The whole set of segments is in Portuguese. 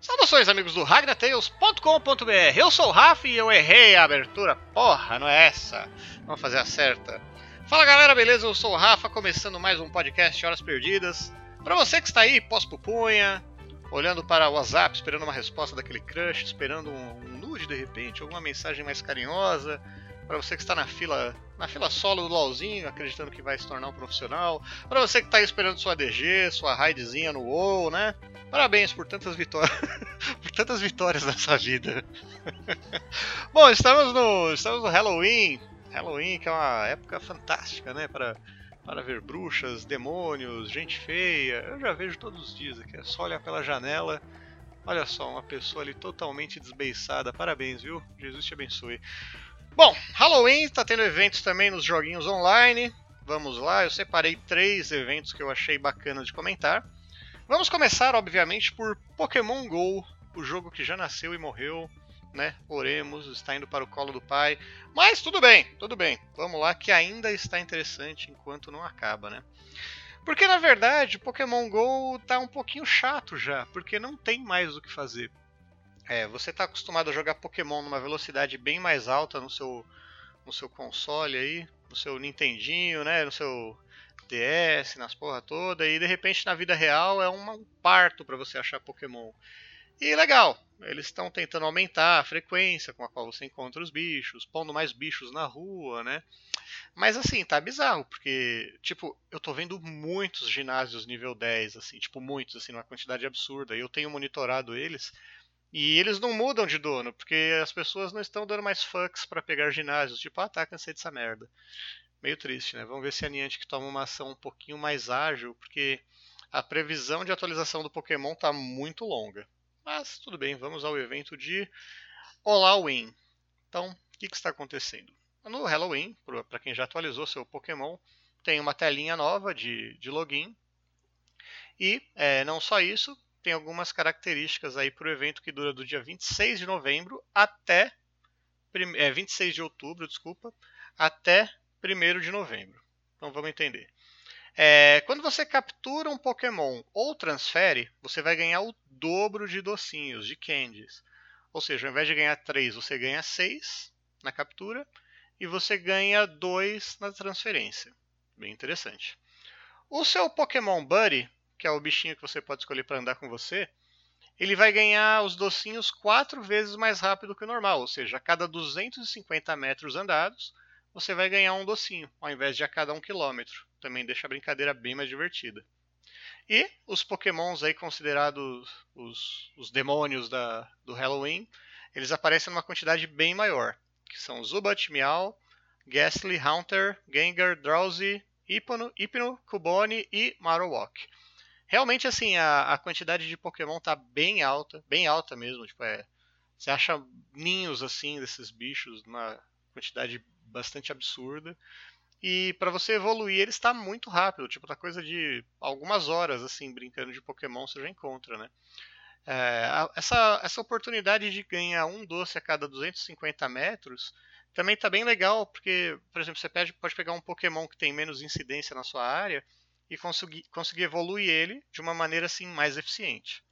Saudações, amigos do RagnaTales.com.br. Eu sou o Rafa e eu errei a abertura. Porra, não é essa. Vamos fazer a certa. Fala galera, beleza? Eu sou o Rafa, começando mais um podcast Horas Perdidas. Para você que está aí, pós-pupunha, olhando para o WhatsApp, esperando uma resposta daquele crush, esperando um, um nude de repente, alguma mensagem mais carinhosa. Para você que está na fila, na fila solo do LOLzinho, acreditando que vai se tornar um profissional. Para você que está esperando sua DG, sua raidzinha no WoW, né? Parabéns por tantas vitórias, por tantas vitórias nessa vida. Bom, estamos no, estamos no Halloween, Halloween que é uma época fantástica, né, para para ver bruxas, demônios, gente feia. Eu já vejo todos os dias aqui, é só olhar pela janela. Olha só, uma pessoa ali totalmente desbeiçada. Parabéns, viu? Jesus te abençoe. Bom, Halloween tá tendo eventos também nos joguinhos online. Vamos lá, eu separei três eventos que eu achei bacana de comentar. Vamos começar, obviamente, por Pokémon GO, o jogo que já nasceu e morreu, né? Oremos, está indo para o colo do pai. Mas tudo bem, tudo bem. Vamos lá, que ainda está interessante enquanto não acaba, né? Porque na verdade, Pokémon GO tá um pouquinho chato já, porque não tem mais o que fazer. É, você está acostumado a jogar Pokémon numa velocidade bem mais alta no seu, no seu console aí, no seu Nintendinho, né? No seu DS, nas porra toda, e de repente na vida real é um parto para você achar Pokémon. E legal, eles estão tentando aumentar a frequência com a qual você encontra os bichos, pondo mais bichos na rua, né? Mas assim, tá bizarro, porque, tipo, eu tô vendo muitos ginásios nível 10, assim, tipo, muitos, assim, numa quantidade absurda. E eu tenho monitorado eles, e eles não mudam de dono, porque as pessoas não estão dando mais fucks para pegar ginásios, tipo, ah, tá, cansei dessa merda meio triste, né? Vamos ver se a Niantic toma uma ação um pouquinho mais ágil, porque a previsão de atualização do Pokémon está muito longa. Mas tudo bem, vamos ao evento de Halloween. Então, o que, que está acontecendo? No Halloween, para quem já atualizou seu Pokémon, tem uma telinha nova de, de login. E é, não só isso, tem algumas características aí para o evento que dura do dia 26 de novembro até é, 26 de outubro, desculpa, até 1 de novembro. Então vamos entender. É, quando você captura um Pokémon ou transfere, você vai ganhar o dobro de docinhos, de candies. Ou seja, ao invés de ganhar 3, você ganha 6 na captura e você ganha 2 na transferência. Bem interessante. O seu Pokémon Buddy, que é o bichinho que você pode escolher para andar com você, ele vai ganhar os docinhos 4 vezes mais rápido que o normal. Ou seja, a cada 250 metros andados, você vai ganhar um docinho, ao invés de a cada um quilômetro. Também deixa a brincadeira bem mais divertida. E os pokémons aí considerados os, os demônios da, do Halloween, eles aparecem numa quantidade bem maior, que são Zubat, Meow, Ghastly, Haunter, Gengar, Drowsy, Hypno, Hypno Cubone e Marowak. Realmente, assim, a, a quantidade de Pokémon tá bem alta, bem alta mesmo. Tipo, é, você acha ninhos, assim, desses bichos, numa quantidade bastante absurda. E para você evoluir ele está muito rápido, tipo, tá coisa de algumas horas, assim, brincando de Pokémon você já encontra, né? É, essa, essa oportunidade de ganhar um doce a cada 250 metros também está bem legal, porque, por exemplo, você pode pegar um Pokémon que tem menos incidência na sua área e conseguir, conseguir evoluir ele de uma maneira assim mais eficiente.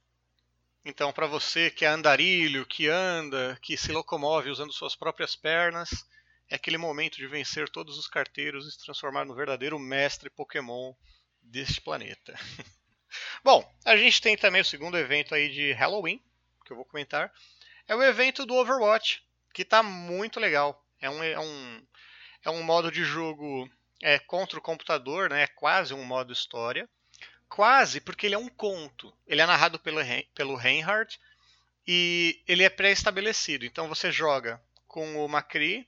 Então, para você que é andarilho, que anda, que se locomove usando suas próprias pernas, é aquele momento de vencer todos os carteiros e se transformar no verdadeiro mestre Pokémon deste planeta. Bom, a gente tem também o segundo evento aí de Halloween, que eu vou comentar. É o evento do Overwatch, que está muito legal. É um, é um, é um modo de jogo é, contra o computador, né? é quase um modo história. Quase, porque ele é um conto. Ele é narrado pelo, pelo Reinhardt e ele é pré-estabelecido. Então você joga com o Macri,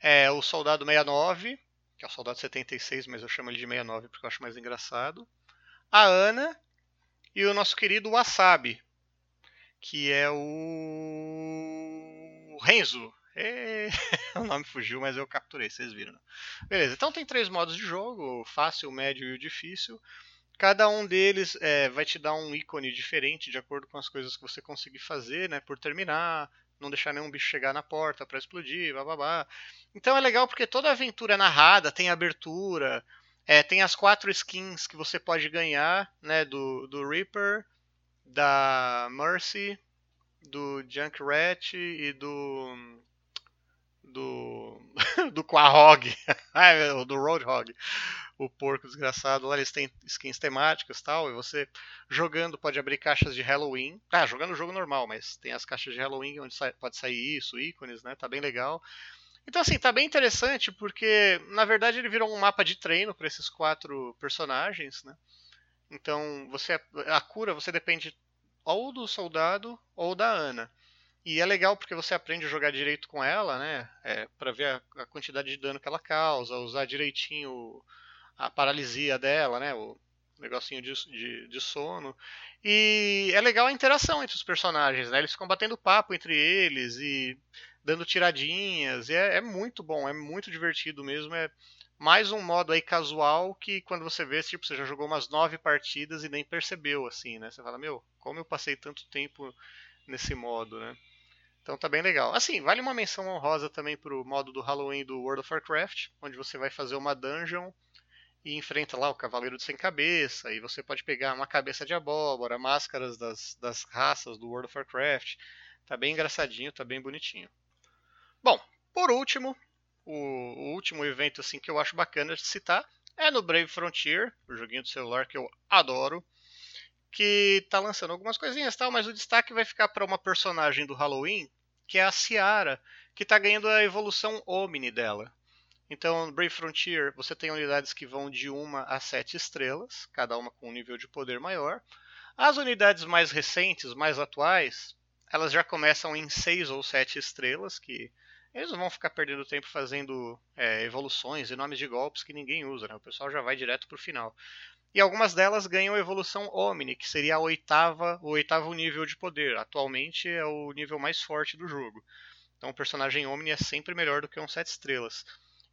é o Soldado 69, que é o Soldado 76, mas eu chamo ele de 69 porque eu acho mais engraçado. A Ana e o nosso querido Wasabi, que é o Renzo. o nome fugiu, mas eu capturei, vocês viram. Né? Beleza, então tem três modos de jogo: o fácil, o médio e o difícil. Cada um deles é, vai te dar um ícone diferente de acordo com as coisas que você conseguir fazer, né? Por terminar, não deixar nenhum bicho chegar na porta para explodir, babá. Então é legal porque toda aventura é narrada, tem abertura, é, tem as quatro skins que você pode ganhar, né, do, do Reaper, da Mercy, do Junkrat e do do do Quahog, do Roadhog, o porco desgraçado. Lá eles têm skins temáticas tal, e você jogando pode abrir caixas de Halloween. Ah, jogando o jogo normal, mas tem as caixas de Halloween onde pode sair isso, ícones, né? Tá bem legal. Então, assim, tá bem interessante porque, na verdade, ele virou um mapa de treino para esses quatro personagens, né? Então, você a cura você depende ou do soldado ou da Ana. E é legal porque você aprende a jogar direito com ela, né? É, para ver a, a, quantidade de dano que ela causa, usar direitinho a paralisia dela, né? O negocinho de, de, de, sono. E é legal a interação entre os personagens, né? Eles ficam batendo papo entre eles e dando tiradinhas. E é, é muito bom, é muito divertido mesmo. É mais um modo aí casual que quando você vê, tipo, você já jogou umas nove partidas e nem percebeu, assim, né? Você fala, meu, como eu passei tanto tempo nesse modo, né? Então tá bem legal. Assim, vale uma menção honrosa também pro modo do Halloween do World of Warcraft, onde você vai fazer uma dungeon e enfrenta lá o Cavaleiro de Sem Cabeça, e você pode pegar uma cabeça de abóbora, máscaras das, das raças do World of Warcraft. Tá bem engraçadinho, tá bem bonitinho. Bom, por último, o, o, último evento assim que eu acho bacana de citar é no Brave Frontier, o joguinho de celular que eu adoro, que está lançando algumas coisinhas tal, mas o destaque vai ficar para uma personagem do Halloween, que é a Ciara, que está ganhando a evolução Omni dela. Então, Brave Frontier, você tem unidades que vão de 1 a 7 estrelas, cada uma com um nível de poder maior. As unidades mais recentes, mais atuais, elas já começam em 6 ou 7 estrelas, que eles não vão ficar perdendo tempo fazendo é, evoluções e nomes de golpes que ninguém usa, né? O pessoal já vai direto para o final. E algumas delas ganham a evolução Omni, que seria a oitava, o oitavo nível de poder. Atualmente é o nível mais forte do jogo. Então o personagem Omni é sempre melhor do que um 7 estrelas.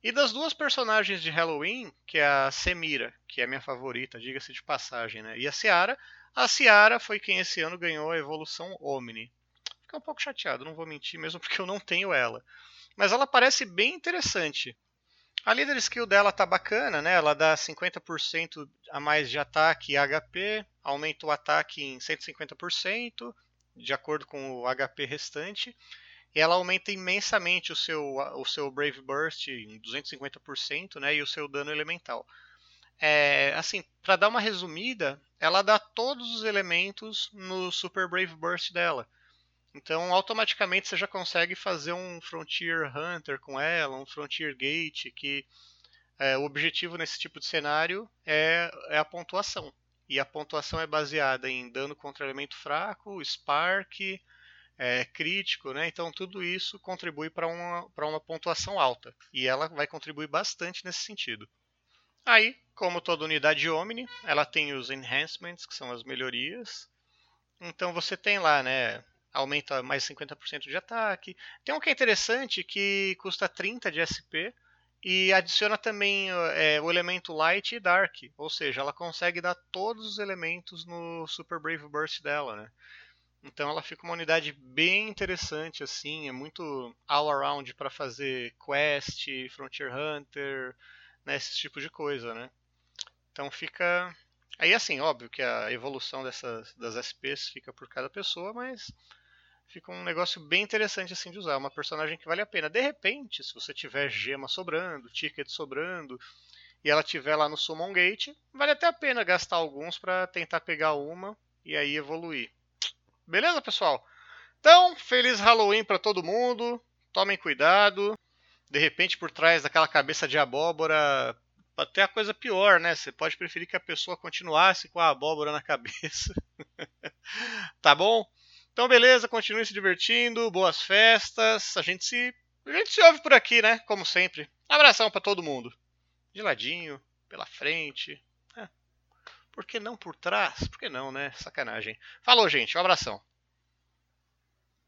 E das duas personagens de Halloween, que é a Semira, que é minha favorita, diga-se de passagem, né? E a Ciara, a Ciara foi quem esse ano ganhou a evolução Omni. Fica um pouco chateado, não vou mentir, mesmo porque eu não tenho ela mas ela parece bem interessante. A líder skill dela tá bacana, né? Ela dá 50% a mais de ataque e HP, aumenta o ataque em 150%, de acordo com o HP restante. E ela aumenta imensamente o seu, o seu Brave Burst em 250%, né? E o seu dano elemental. É, assim, para dar uma resumida, ela dá todos os elementos no Super Brave Burst dela. Então, automaticamente você já consegue fazer um Frontier Hunter com ela, um Frontier Gate, que é, o objetivo nesse tipo de cenário é, é, a pontuação. E a pontuação é baseada em dano contra elemento fraco, Spark, é, crítico, né? Então tudo isso contribui para uma, uma pontuação alta. E ela vai contribuir bastante nesse sentido. Aí, como toda unidade Omni, ela tem os enhancements, que são as melhorias. Então você tem lá, né? Aumenta mais 50% de ataque. Tem um que é interessante que custa 30 de SP e adiciona também é, o elemento Light e Dark, ou seja, ela consegue dar todos os elementos no Super Brave Burst dela, né? Então ela fica uma unidade bem interessante assim, é muito all around para fazer quest, Frontier Hunter, né, esse tipo de coisa, né? Então fica aí assim, óbvio que a evolução dessas das SPs fica por cada pessoa, mas fica um negócio bem interessante assim de usar, uma personagem que vale a pena. De repente, se você tiver gema sobrando, ticket sobrando, e ela tiver lá no Summon Gate, vale até a pena gastar alguns para tentar pegar uma e aí evoluir. Beleza, pessoal? Então, feliz Halloween para todo mundo. Tomem cuidado. De repente, por trás daquela cabeça de abóbora, até a coisa pior, né? Você pode preferir que a pessoa continuasse com a abóbora na cabeça. tá bom? Então, beleza, continue se divertindo, boas festas. A gente se, a gente se ouve por aqui, né? Como sempre. Abração para todo mundo. De ladinho, pela frente. É. Por que não por trás? Por que não, né? Sacanagem. Falou, gente. Um abração.